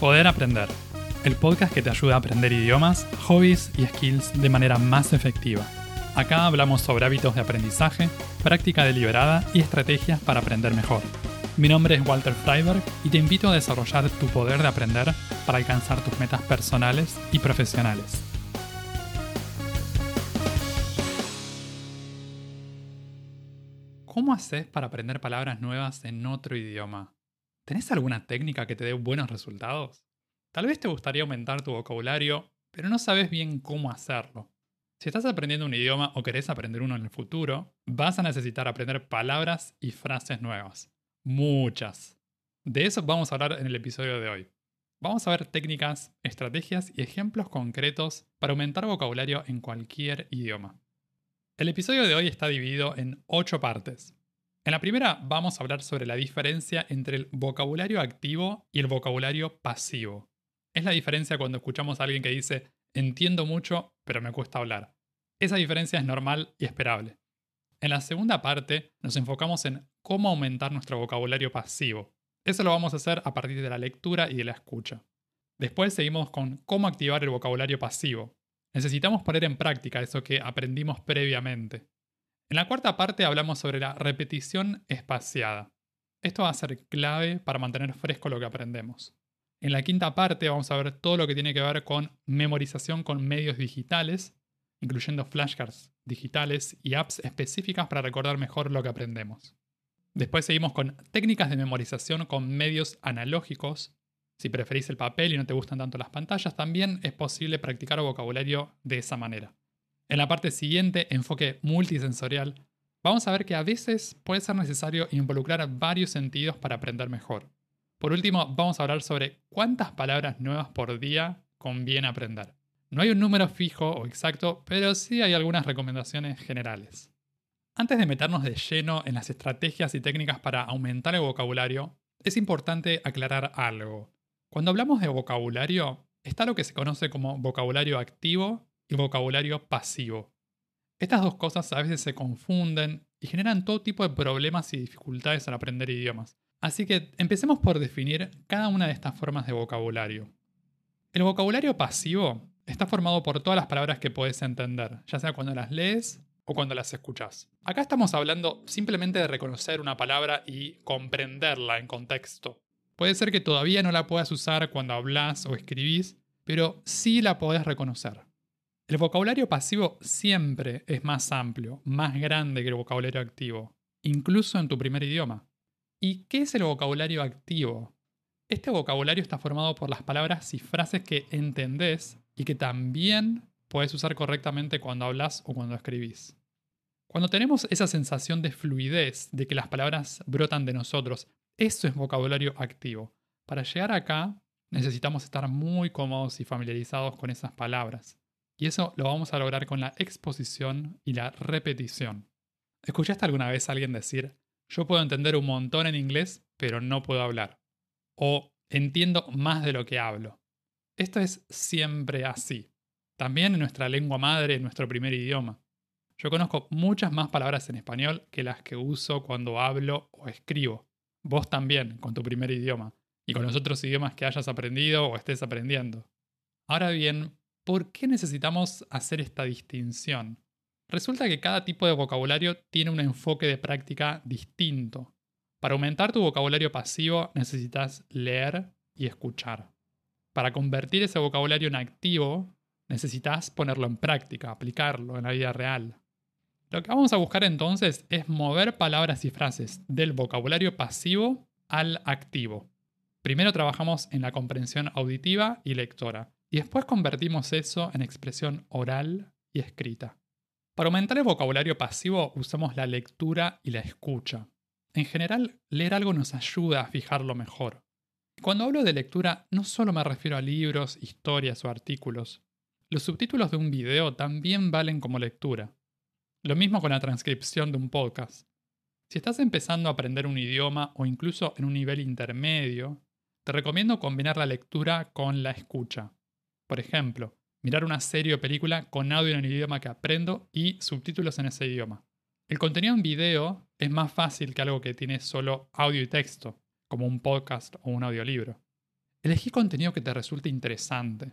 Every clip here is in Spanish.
Poder Aprender, el podcast que te ayuda a aprender idiomas, hobbies y skills de manera más efectiva. Acá hablamos sobre hábitos de aprendizaje, práctica deliberada y estrategias para aprender mejor. Mi nombre es Walter Freiberg y te invito a desarrollar tu poder de aprender para alcanzar tus metas personales y profesionales. ¿Cómo haces para aprender palabras nuevas en otro idioma? ¿Tenés alguna técnica que te dé buenos resultados? Tal vez te gustaría aumentar tu vocabulario, pero no sabes bien cómo hacerlo. Si estás aprendiendo un idioma o querés aprender uno en el futuro, vas a necesitar aprender palabras y frases nuevas. Muchas. De eso vamos a hablar en el episodio de hoy. Vamos a ver técnicas, estrategias y ejemplos concretos para aumentar vocabulario en cualquier idioma. El episodio de hoy está dividido en 8 partes. En la primera vamos a hablar sobre la diferencia entre el vocabulario activo y el vocabulario pasivo. Es la diferencia cuando escuchamos a alguien que dice entiendo mucho, pero me cuesta hablar. Esa diferencia es normal y esperable. En la segunda parte nos enfocamos en cómo aumentar nuestro vocabulario pasivo. Eso lo vamos a hacer a partir de la lectura y de la escucha. Después seguimos con cómo activar el vocabulario pasivo. Necesitamos poner en práctica eso que aprendimos previamente. En la cuarta parte hablamos sobre la repetición espaciada. Esto va a ser clave para mantener fresco lo que aprendemos. En la quinta parte vamos a ver todo lo que tiene que ver con memorización con medios digitales, incluyendo flashcards digitales y apps específicas para recordar mejor lo que aprendemos. Después seguimos con técnicas de memorización con medios analógicos. Si preferís el papel y no te gustan tanto las pantallas, también es posible practicar vocabulario de esa manera. En la parte siguiente, enfoque multisensorial, vamos a ver que a veces puede ser necesario involucrar varios sentidos para aprender mejor. Por último, vamos a hablar sobre cuántas palabras nuevas por día conviene aprender. No hay un número fijo o exacto, pero sí hay algunas recomendaciones generales. Antes de meternos de lleno en las estrategias y técnicas para aumentar el vocabulario, es importante aclarar algo. Cuando hablamos de vocabulario, está lo que se conoce como vocabulario activo y vocabulario pasivo. Estas dos cosas a veces se confunden y generan todo tipo de problemas y dificultades al aprender idiomas. Así que empecemos por definir cada una de estas formas de vocabulario. El vocabulario pasivo está formado por todas las palabras que puedes entender, ya sea cuando las lees o cuando las escuchas. Acá estamos hablando simplemente de reconocer una palabra y comprenderla en contexto. Puede ser que todavía no la puedas usar cuando hablas o escribís, pero sí la podés reconocer. El vocabulario pasivo siempre es más amplio, más grande que el vocabulario activo, incluso en tu primer idioma. ¿Y qué es el vocabulario activo? Este vocabulario está formado por las palabras y frases que entendés y que también puedes usar correctamente cuando hablas o cuando escribís. Cuando tenemos esa sensación de fluidez, de que las palabras brotan de nosotros, eso es vocabulario activo. Para llegar acá necesitamos estar muy cómodos y familiarizados con esas palabras. Y eso lo vamos a lograr con la exposición y la repetición. ¿Escuchaste alguna vez a alguien decir, yo puedo entender un montón en inglés, pero no puedo hablar? O entiendo más de lo que hablo. Esto es siempre así. También en nuestra lengua madre, en nuestro primer idioma. Yo conozco muchas más palabras en español que las que uso cuando hablo o escribo. Vos también, con tu primer idioma, y con los otros idiomas que hayas aprendido o estés aprendiendo. Ahora bien, ¿Por qué necesitamos hacer esta distinción? Resulta que cada tipo de vocabulario tiene un enfoque de práctica distinto. Para aumentar tu vocabulario pasivo necesitas leer y escuchar. Para convertir ese vocabulario en activo, necesitas ponerlo en práctica, aplicarlo en la vida real. Lo que vamos a buscar entonces es mover palabras y frases del vocabulario pasivo al activo. Primero trabajamos en la comprensión auditiva y lectora. Y después convertimos eso en expresión oral y escrita. Para aumentar el vocabulario pasivo usamos la lectura y la escucha. En general, leer algo nos ayuda a fijarlo mejor. Cuando hablo de lectura, no solo me refiero a libros, historias o artículos. Los subtítulos de un video también valen como lectura. Lo mismo con la transcripción de un podcast. Si estás empezando a aprender un idioma o incluso en un nivel intermedio, te recomiendo combinar la lectura con la escucha. Por ejemplo, mirar una serie o película con audio en el idioma que aprendo y subtítulos en ese idioma. El contenido en video es más fácil que algo que tiene solo audio y texto, como un podcast o un audiolibro. Elegí contenido que te resulte interesante.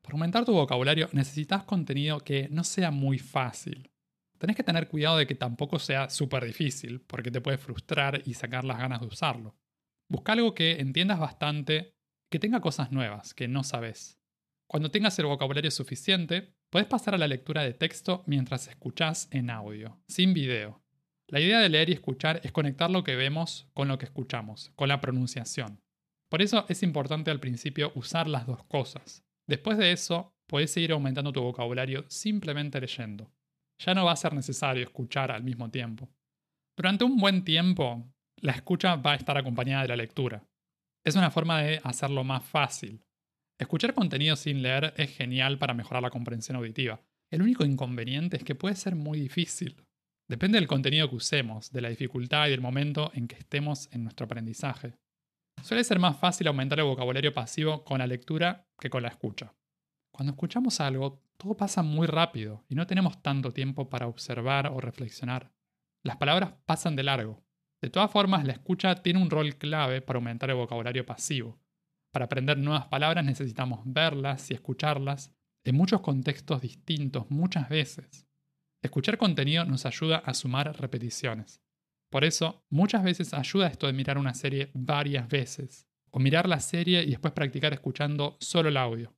Para aumentar tu vocabulario necesitas contenido que no sea muy fácil. Tenés que tener cuidado de que tampoco sea súper difícil, porque te puede frustrar y sacar las ganas de usarlo. Busca algo que entiendas bastante, que tenga cosas nuevas, que no sabes. Cuando tengas el vocabulario suficiente, puedes pasar a la lectura de texto mientras escuchás en audio, sin video. La idea de leer y escuchar es conectar lo que vemos con lo que escuchamos, con la pronunciación. Por eso es importante al principio usar las dos cosas. Después de eso, puedes seguir aumentando tu vocabulario simplemente leyendo ya no va a ser necesario escuchar al mismo tiempo. Durante un buen tiempo, la escucha va a estar acompañada de la lectura. Es una forma de hacerlo más fácil. Escuchar contenido sin leer es genial para mejorar la comprensión auditiva. El único inconveniente es que puede ser muy difícil. Depende del contenido que usemos, de la dificultad y del momento en que estemos en nuestro aprendizaje. Suele ser más fácil aumentar el vocabulario pasivo con la lectura que con la escucha. Cuando escuchamos algo, todo pasa muy rápido y no tenemos tanto tiempo para observar o reflexionar. Las palabras pasan de largo. De todas formas, la escucha tiene un rol clave para aumentar el vocabulario pasivo. Para aprender nuevas palabras necesitamos verlas y escucharlas en muchos contextos distintos muchas veces. Escuchar contenido nos ayuda a sumar repeticiones. Por eso, muchas veces ayuda esto de mirar una serie varias veces, o mirar la serie y después practicar escuchando solo el audio.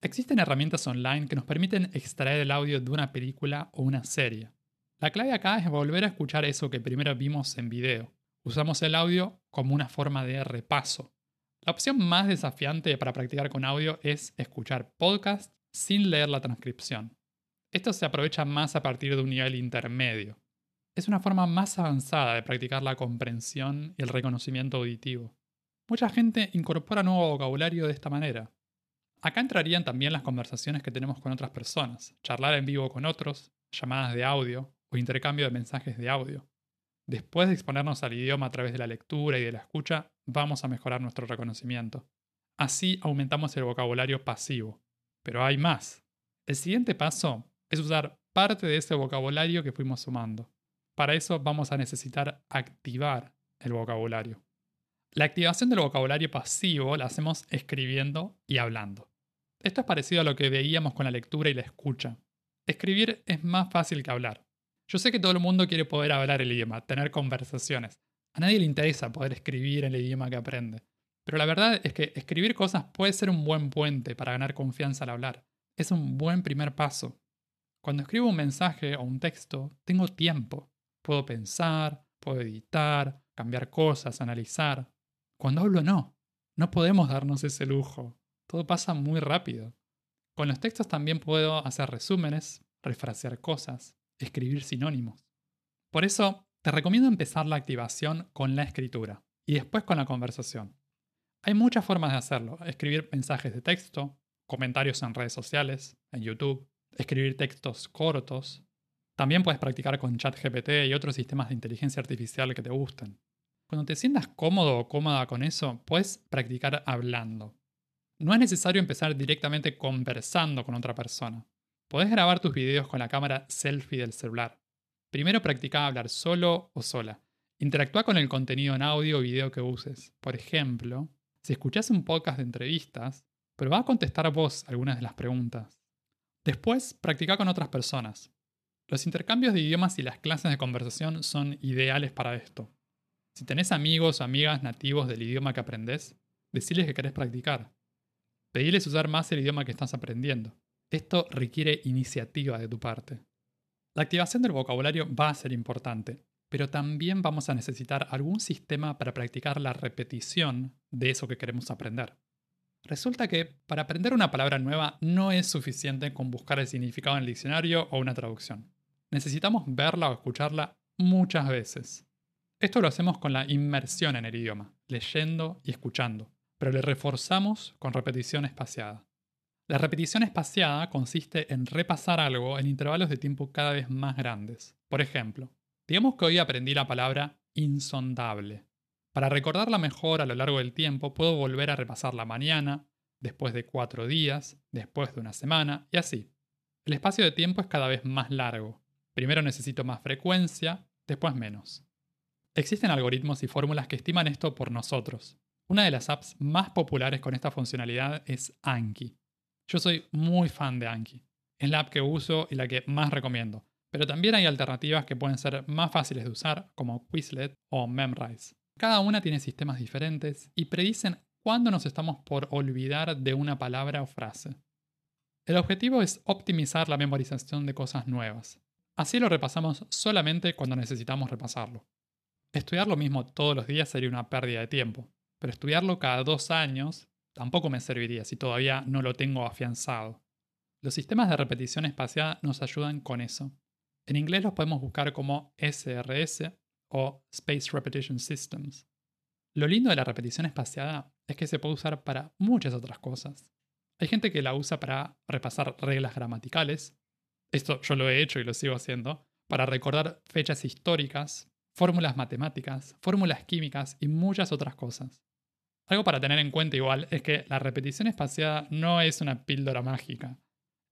Existen herramientas online que nos permiten extraer el audio de una película o una serie. La clave acá es volver a escuchar eso que primero vimos en video. Usamos el audio como una forma de repaso. La opción más desafiante para practicar con audio es escuchar podcast sin leer la transcripción. Esto se aprovecha más a partir de un nivel intermedio. Es una forma más avanzada de practicar la comprensión y el reconocimiento auditivo. Mucha gente incorpora nuevo vocabulario de esta manera. Acá entrarían también las conversaciones que tenemos con otras personas, charlar en vivo con otros, llamadas de audio o intercambio de mensajes de audio. Después de exponernos al idioma a través de la lectura y de la escucha, vamos a mejorar nuestro reconocimiento. Así aumentamos el vocabulario pasivo. Pero hay más. El siguiente paso es usar parte de ese vocabulario que fuimos sumando. Para eso vamos a necesitar activar el vocabulario. La activación del vocabulario pasivo la hacemos escribiendo y hablando. Esto es parecido a lo que veíamos con la lectura y la escucha. Escribir es más fácil que hablar. Yo sé que todo el mundo quiere poder hablar el idioma, tener conversaciones. A nadie le interesa poder escribir el idioma que aprende. Pero la verdad es que escribir cosas puede ser un buen puente para ganar confianza al hablar. Es un buen primer paso. Cuando escribo un mensaje o un texto, tengo tiempo. Puedo pensar, puedo editar, cambiar cosas, analizar. Cuando hablo no. No podemos darnos ese lujo. Todo pasa muy rápido. Con los textos también puedo hacer resúmenes, refrasear cosas, escribir sinónimos. Por eso, te recomiendo empezar la activación con la escritura y después con la conversación. Hay muchas formas de hacerlo. Escribir mensajes de texto, comentarios en redes sociales, en YouTube, escribir textos cortos. También puedes practicar con ChatGPT y otros sistemas de inteligencia artificial que te gusten. Cuando te sientas cómodo o cómoda con eso, puedes practicar hablando. No es necesario empezar directamente conversando con otra persona. Podés grabar tus videos con la cámara selfie del celular. Primero practica hablar solo o sola. Interactúa con el contenido en audio o video que uses. Por ejemplo, si escuchás un podcast de entrevistas, prueba a contestar vos algunas de las preguntas. Después, practica con otras personas. Los intercambios de idiomas y las clases de conversación son ideales para esto. Si tenés amigos o amigas nativos del idioma que aprendés, deciles que querés practicar. Pediles usar más el idioma que estás aprendiendo. Esto requiere iniciativa de tu parte. La activación del vocabulario va a ser importante, pero también vamos a necesitar algún sistema para practicar la repetición de eso que queremos aprender. Resulta que para aprender una palabra nueva no es suficiente con buscar el significado en el diccionario o una traducción. Necesitamos verla o escucharla muchas veces. Esto lo hacemos con la inmersión en el idioma, leyendo y escuchando pero le reforzamos con repetición espaciada. La repetición espaciada consiste en repasar algo en intervalos de tiempo cada vez más grandes. Por ejemplo, digamos que hoy aprendí la palabra insondable. Para recordarla mejor a lo largo del tiempo, puedo volver a repasarla mañana, después de cuatro días, después de una semana, y así. El espacio de tiempo es cada vez más largo. Primero necesito más frecuencia, después menos. Existen algoritmos y fórmulas que estiman esto por nosotros, Una de las apps más populares con esta funcionalidad es Anki. Yo soy muy fan de Anki. Es la app que uso y la que más recomiendo. Pero también hay alternativas que pueden ser más fáciles de usar, como Quizlet o Memrise. Cada una tiene sistemas diferentes y predicen cuándo nos estamos por olvidar de una palabra o frase. El objetivo es optimizar la memorización de cosas nuevas. Así lo repasamos solamente cuando necesitamos repasarlo. Estudiar lo mismo todos los días sería una pérdida de tiempo, pero estudiarlo cada dos años tampoco me serviría si todavía no lo tengo afianzado. Los sistemas de repetición espaciada nos ayudan con eso. En inglés los podemos buscar como SRS o Space Repetition Systems. Lo lindo de la repetición espaciada es que se puede usar para muchas otras cosas. Hay gente que la usa para repasar reglas gramaticales. Esto yo lo he hecho y lo sigo haciendo. Para recordar fechas históricas, fórmulas matemáticas, fórmulas químicas y muchas otras cosas. Algo para tener en cuenta igual es que la repetición espaciada no es una píldora mágica.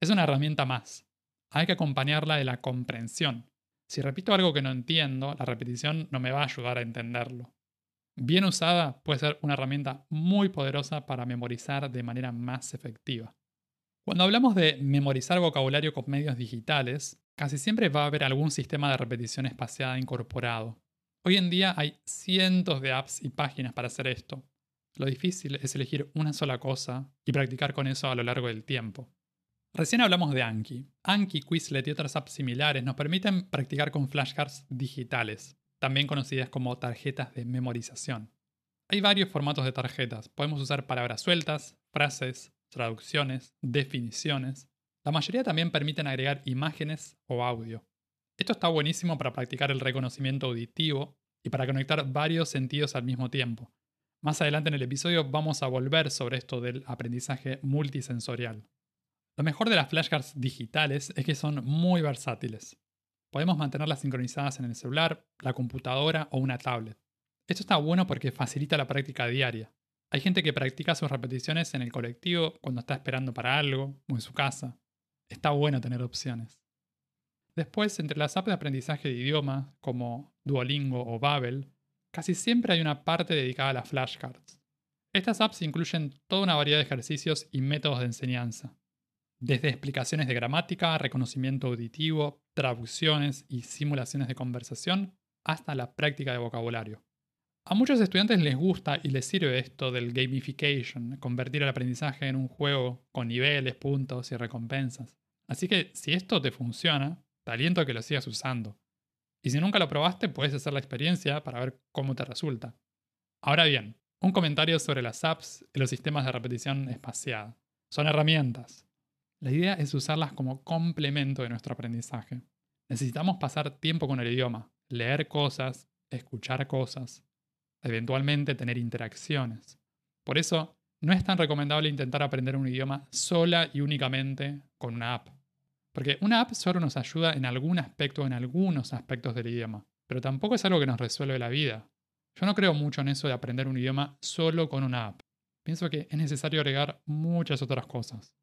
Es una herramienta más. Hay que acompañarla de la comprensión. Si repito algo que no entiendo, la repetición no me va a ayudar a entenderlo. Bien usada puede ser una herramienta muy poderosa para memorizar de manera más efectiva. Cuando hablamos de memorizar vocabulario con medios digitales, casi siempre va a haber algún sistema de repetición espaciada incorporado. Hoy en día hay cientos de apps y páginas para hacer esto. Lo difícil es elegir una sola cosa y practicar con eso a lo largo del tiempo. Recién hablamos de Anki. Anki, Quizlet y otras apps similares nos permiten practicar con flashcards digitales, también conocidas como tarjetas de memorización. Hay varios formatos de tarjetas. Podemos usar palabras sueltas, frases, traducciones, definiciones. La mayoría también permiten agregar imágenes o audio. Esto está buenísimo para practicar el reconocimiento auditivo y para conectar varios sentidos al mismo tiempo. Más adelante en el episodio vamos a volver sobre esto del aprendizaje multisensorial. Lo mejor de las flashcards digitales es que son muy versátiles. Podemos mantenerlas sincronizadas en el celular, la computadora o una tablet. Esto está bueno porque facilita la práctica diaria. Hay gente que practica sus repeticiones en el colectivo, cuando está esperando para algo, o en su casa. Está bueno tener opciones. Después, entre las apps de aprendizaje de idioma, como Duolingo o Babel, casi siempre hay una parte dedicada a las flashcards. Estas apps incluyen toda una variedad de ejercicios y métodos de enseñanza desde explicaciones de gramática, reconocimiento auditivo, traducciones y simulaciones de conversación, hasta la práctica de vocabulario. A muchos estudiantes les gusta y les sirve esto del gamification, convertir el aprendizaje en un juego con niveles, puntos y recompensas. Así que si esto te funciona, te aliento a que lo sigas usando. Y si nunca lo probaste, puedes hacer la experiencia para ver cómo te resulta. Ahora bien, un comentario sobre las apps y los sistemas de repetición espaciada. Son herramientas, la idea es usarlas como complemento de nuestro aprendizaje. Necesitamos pasar tiempo con el idioma, leer cosas, escuchar cosas, eventualmente tener interacciones. Por eso, no es tan recomendable intentar aprender un idioma sola y únicamente con una app. Porque una app solo nos ayuda en algún aspecto en algunos aspectos del idioma, pero tampoco es algo que nos resuelve la vida. Yo no creo mucho en eso de aprender un idioma solo con una app. Pienso que es necesario agregar muchas otras cosas.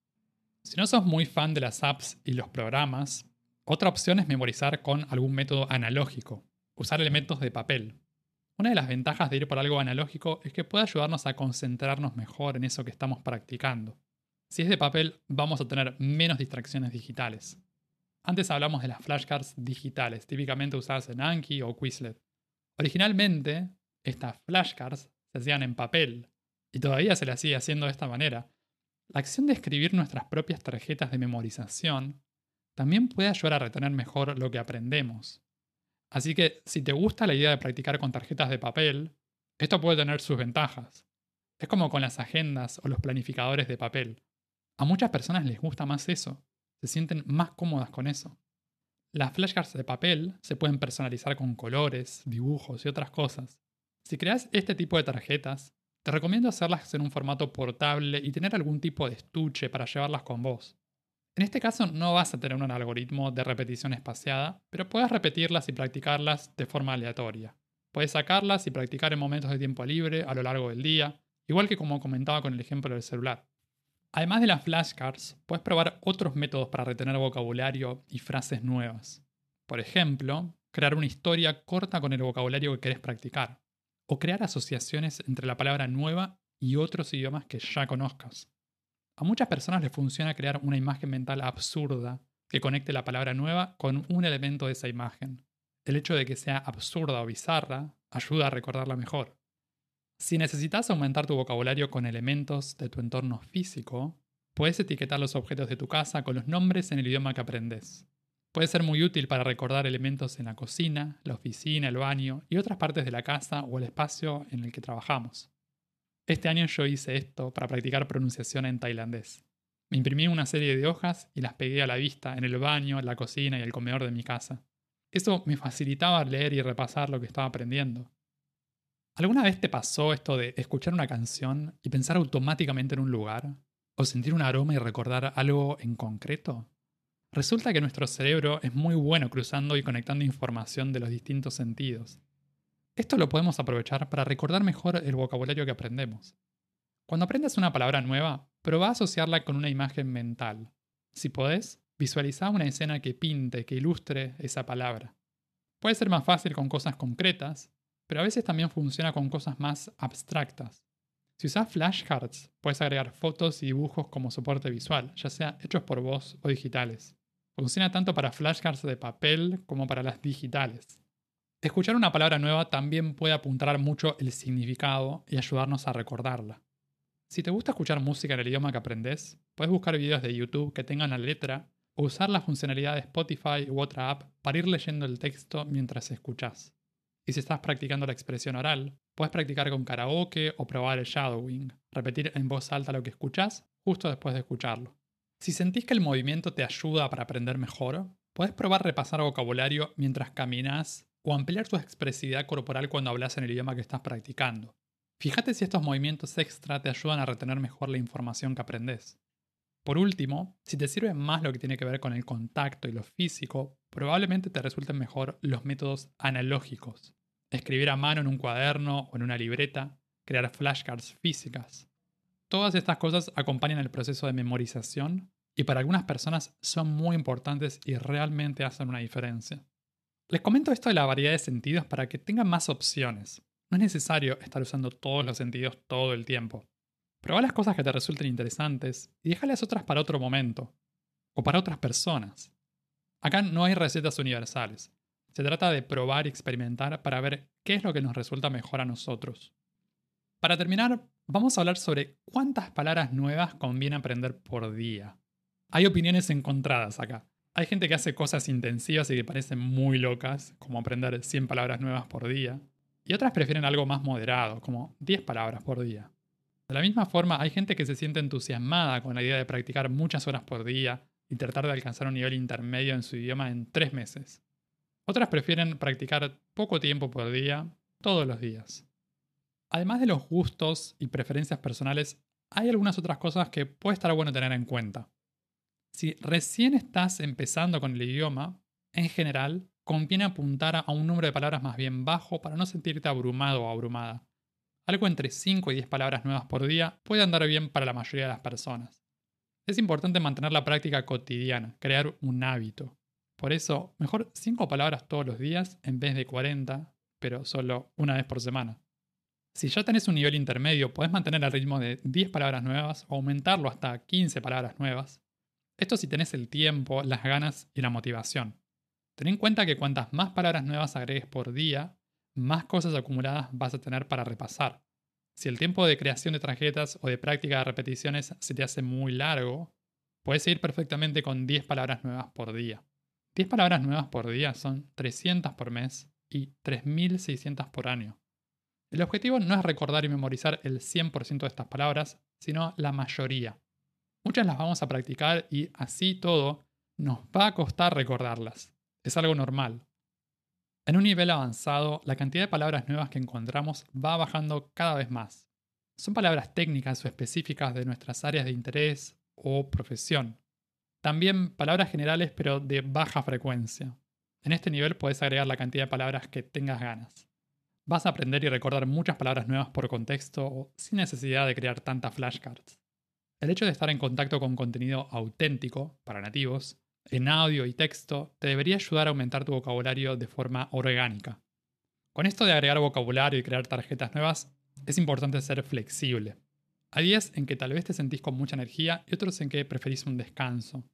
Si no sos muy fan de las apps y los programas, otra opción es memorizar con algún método analógico, usar elementos de papel. Una de las ventajas de ir por algo analógico es que puede ayudarnos a concentrarnos mejor en eso que estamos practicando. Si es de papel, vamos a tener menos distracciones digitales. Antes hablamos de las flashcards digitales, típicamente usadas en Anki o Quizlet. Originalmente, estas flashcards se hacían en papel, y todavía se las sigue haciendo de esta manera, la acción de escribir nuestras propias tarjetas de memorización también puede ayudar a retener mejor lo que aprendemos. Así que si te gusta la idea de practicar con tarjetas de papel, esto puede tener sus ventajas. Es como con las agendas o los planificadores de papel. A muchas personas les gusta más eso, se sienten más cómodas con eso. Las flashcards de papel se pueden personalizar con colores, dibujos y otras cosas. Si creas este tipo de tarjetas, te recomiendo hacerlas en un formato portable y tener algún tipo de estuche para llevarlas con vos. En este caso no vas a tener un algoritmo de repetición espaciada, pero puedes repetirlas y practicarlas de forma aleatoria. Puedes sacarlas y practicar en momentos de tiempo libre a lo largo del día, igual que como comentaba con el ejemplo del celular. Además de las flashcards, puedes probar otros métodos para retener vocabulario y frases nuevas. Por ejemplo, crear una historia corta con el vocabulario que querés practicar. o crear asociaciones entre la palabra nueva y otros idiomas que ya conozcas. A muchas personas les funciona crear una imagen mental absurda que conecte la palabra nueva con un elemento de esa imagen. El hecho de que sea absurda o bizarra ayuda a recordarla mejor. Si necesitas aumentar tu vocabulario con elementos de tu entorno físico, puedes etiquetar los objetos de tu casa con los nombres en el idioma que aprendes. Puede ser muy útil para recordar elementos en la cocina, la oficina, el baño y otras partes de la casa o el espacio en el que trabajamos. Este año yo hice esto para practicar pronunciación en tailandés. Me imprimí una serie de hojas y las pegué a la vista en el baño, la cocina y el comedor de mi casa. Eso me facilitaba leer y repasar lo que estaba aprendiendo. ¿Alguna vez te pasó esto de escuchar una canción y pensar automáticamente en un lugar? ¿O sentir un aroma y recordar algo en concreto? Resulta que nuestro cerebro es muy bueno cruzando y conectando información de los distintos sentidos. Esto lo podemos aprovechar para recordar mejor el vocabulario que aprendemos. Cuando aprendes una palabra nueva, prueba a asociarla con una imagen mental. Si podés, visualiza una escena que pinte, que ilustre esa palabra. Puede ser más fácil con cosas concretas, pero a veces también funciona con cosas más abstractas. Si usas flashcards, puedes agregar fotos y dibujos como soporte visual, ya sea hechos por vos o digitales. Funciona tanto para flashcards de papel como para las digitales. Escuchar una palabra nueva también puede apuntar mucho el significado y ayudarnos a recordarla. Si te gusta escuchar música en el idioma que aprendes, puedes buscar videos de YouTube que tengan la letra o usar la funcionalidad de Spotify u otra app para ir leyendo el texto mientras escuchas. Y si estás practicando la expresión oral, puedes practicar con karaoke o probar el shadowing, repetir en voz alta lo que escuchas justo después de escucharlo. Si sentís que el movimiento te ayuda para aprender mejor, puedes probar repasar vocabulario mientras caminas o ampliar tu expresividad corporal cuando hablas en el idioma que estás practicando. Fíjate si estos movimientos extra te ayudan a retener mejor la información que aprendes. Por último, si te sirve más lo que tiene que ver con el contacto y lo físico, probablemente te resulten mejor los métodos analógicos. Escribir a mano en un cuaderno o en una libreta, crear flashcards físicas, Todas estas cosas acompañan el proceso de memorización y para algunas personas son muy importantes y realmente hacen una diferencia. Les comento esto de la variedad de sentidos para que tengan más opciones. No es necesario estar usando todos los sentidos todo el tiempo. Prueba las cosas que te resulten interesantes y déjales otras para otro momento. O para otras personas. Acá no hay recetas universales. Se trata de probar y experimentar para ver qué es lo que nos resulta mejor a nosotros. Para terminar, vamos a hablar sobre cuántas palabras nuevas conviene aprender por día. Hay opiniones encontradas acá. Hay gente que hace cosas intensivas y que parecen muy locas, como aprender 100 palabras nuevas por día. Y otras prefieren algo más moderado, como 10 palabras por día. De la misma forma, hay gente que se siente entusiasmada con la idea de practicar muchas horas por día y tratar de alcanzar un nivel intermedio en su idioma en 3 meses. Otras prefieren practicar poco tiempo por día, todos los días. Además de los gustos y preferencias personales, hay algunas otras cosas que puede estar bueno tener en cuenta. Si recién estás empezando con el idioma, en general, conviene apuntar a un número de palabras más bien bajo para no sentirte abrumado o abrumada. Algo entre 5 y 10 palabras nuevas por día puede andar bien para la mayoría de las personas. Es importante mantener la práctica cotidiana, crear un hábito. Por eso, mejor 5 palabras todos los días en vez de 40, pero solo una vez por semana. Si ya tenés un nivel intermedio, podés mantener el ritmo de 10 palabras nuevas o aumentarlo hasta 15 palabras nuevas. Esto si tenés el tiempo, las ganas y la motivación. Ten en cuenta que cuantas más palabras nuevas agregues por día, más cosas acumuladas vas a tener para repasar. Si el tiempo de creación de tarjetas o de práctica de repeticiones se te hace muy largo, puedes seguir perfectamente con 10 palabras nuevas por día. 10 palabras nuevas por día son 300 por mes y 3.600 por año. El objetivo no es recordar y memorizar el 100% de estas palabras, sino la mayoría. Muchas las vamos a practicar y así todo nos va a costar recordarlas. Es algo normal. En un nivel avanzado, la cantidad de palabras nuevas que encontramos va bajando cada vez más. Son palabras técnicas o específicas de nuestras áreas de interés o profesión. También palabras generales pero de baja frecuencia. En este nivel puedes agregar la cantidad de palabras que tengas ganas. Vas a aprender y recordar muchas palabras nuevas por contexto sin necesidad de crear tantas flashcards. El hecho de estar en contacto con contenido auténtico para nativos, en audio y texto, te debería ayudar a aumentar tu vocabulario de forma orgánica. Con esto de agregar vocabulario y crear tarjetas nuevas, es importante ser flexible. Hay días en que tal vez te sentís con mucha energía y otros en que preferís un descanso.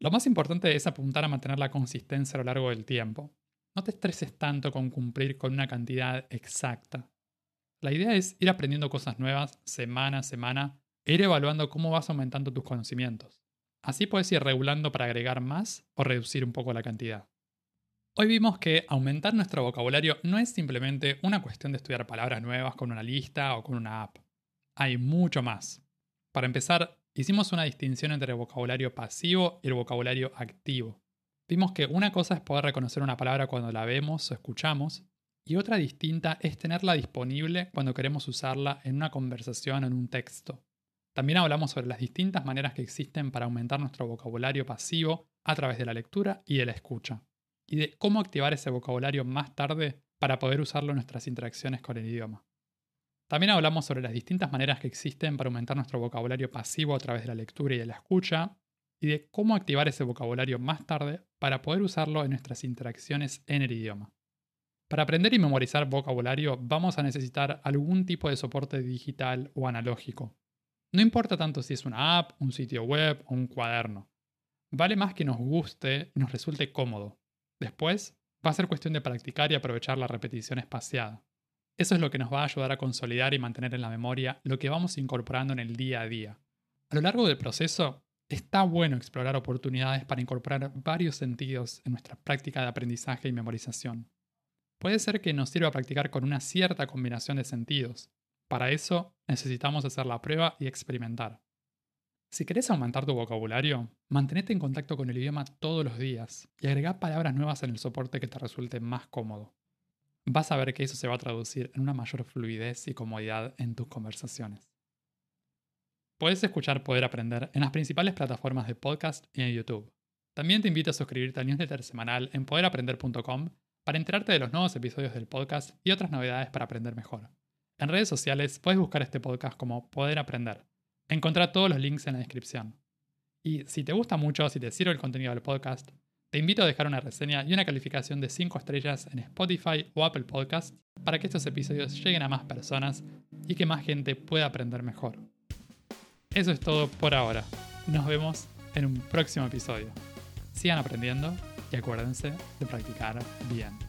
Lo más importante es apuntar a mantener la consistencia a lo largo del tiempo. No te estreses tanto con cumplir con una cantidad exacta. La idea es ir aprendiendo cosas nuevas semana a semana e ir evaluando cómo vas aumentando tus conocimientos. Así puedes ir regulando para agregar más o reducir un poco la cantidad. Hoy vimos que aumentar nuestro vocabulario no es simplemente una cuestión de estudiar palabras nuevas con una lista o con una app. Hay mucho más. Para empezar, hicimos una distinción entre el vocabulario pasivo y el vocabulario activo. Vimos que una cosa es poder reconocer una palabra cuando la vemos o escuchamos, y otra distinta es tenerla disponible cuando queremos usarla en una conversación o en un texto. También hablamos sobre las distintas maneras que existen para aumentar nuestro vocabulario pasivo a través de la lectura y de la escucha y de cómo activar ese vocabulario más tarde para poder usarlo en nuestras interacciones con el idioma. También hablamos sobre las distintas maneras que existen para aumentar nuestro vocabulario pasivo a través de la lectura y de la escucha, y de cómo activar ese vocabulario más tarde para poder usarlo en nuestras interacciones en el idioma. Para aprender y memorizar vocabulario vamos a necesitar algún tipo de soporte digital o analógico. No importa tanto si es una app, un sitio web o un cuaderno. Vale más que nos guste y nos resulte cómodo. Después, va a ser cuestión de practicar y aprovechar la repetición espaciada. Eso es lo que nos va a ayudar a consolidar y mantener en la memoria lo que vamos incorporando en el día a día. A lo largo del proceso, está bueno explorar oportunidades para incorporar varios sentidos en nuestra práctica de aprendizaje y memorización. Puede ser que nos sirva practicar con una cierta combinación de sentidos. Para eso, necesitamos hacer la prueba y experimentar. Si querés aumentar tu vocabulario, mantenete en contacto con el idioma todos los días y agrega palabras nuevas en el soporte que te resulte más cómodo. Vas a ver que eso se va a traducir en una mayor fluidez y comodidad en tus conversaciones. Puedes escuchar Poder Aprender en las principales plataformas de podcast y en YouTube. También te invito a suscribirte al newsletter semanal en poderaprender.com para enterarte de los nuevos episodios del podcast y otras novedades para aprender mejor. En redes sociales puedes buscar este podcast como Poder Aprender Encontrá todos los links en la descripción. Y si te gusta mucho, si te sirve el contenido del podcast, te invito a dejar una reseña y una calificación de 5 estrellas en Spotify o Apple Podcasts para que estos episodios lleguen a más personas y que más gente pueda aprender mejor. Eso es todo por ahora. Nos vemos en un próximo episodio. Sigan aprendiendo y acuérdense de practicar bien.